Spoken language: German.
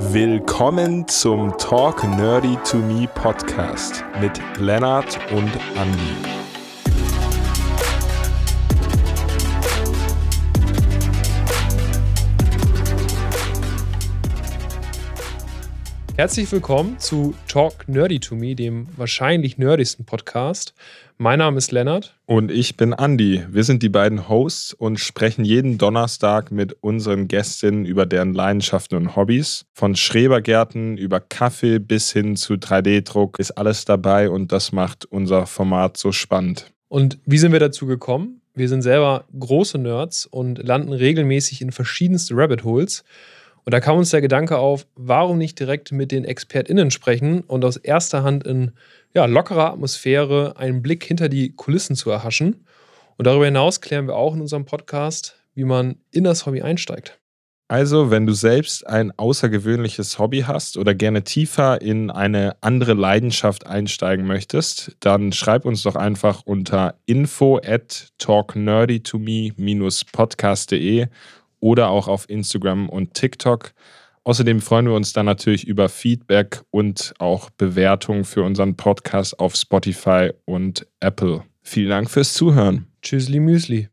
Willkommen zum Talk Nerdy to Me Podcast mit Lennart und Andy. Herzlich willkommen zu Talk Nerdy to Me, dem wahrscheinlich nerdigsten Podcast. Mein Name ist Lennart. Und ich bin Andy. Wir sind die beiden Hosts und sprechen jeden Donnerstag mit unseren Gästinnen über deren Leidenschaften und Hobbys. Von Schrebergärten über Kaffee bis hin zu 3D-Druck ist alles dabei und das macht unser Format so spannend. Und wie sind wir dazu gekommen? Wir sind selber große Nerds und landen regelmäßig in verschiedenste Rabbit Holes. Und da kam uns der Gedanke auf, warum nicht direkt mit den ExpertInnen sprechen und aus erster Hand in ja, lockerer Atmosphäre einen Blick hinter die Kulissen zu erhaschen. Und darüber hinaus klären wir auch in unserem Podcast, wie man in das Hobby einsteigt. Also, wenn du selbst ein außergewöhnliches Hobby hast oder gerne tiefer in eine andere Leidenschaft einsteigen möchtest, dann schreib uns doch einfach unter info at talknerdytome-podcast.de oder auch auf Instagram und TikTok. Außerdem freuen wir uns dann natürlich über Feedback und auch Bewertungen für unseren Podcast auf Spotify und Apple. Vielen Dank fürs Zuhören. Tschüssli Müsli.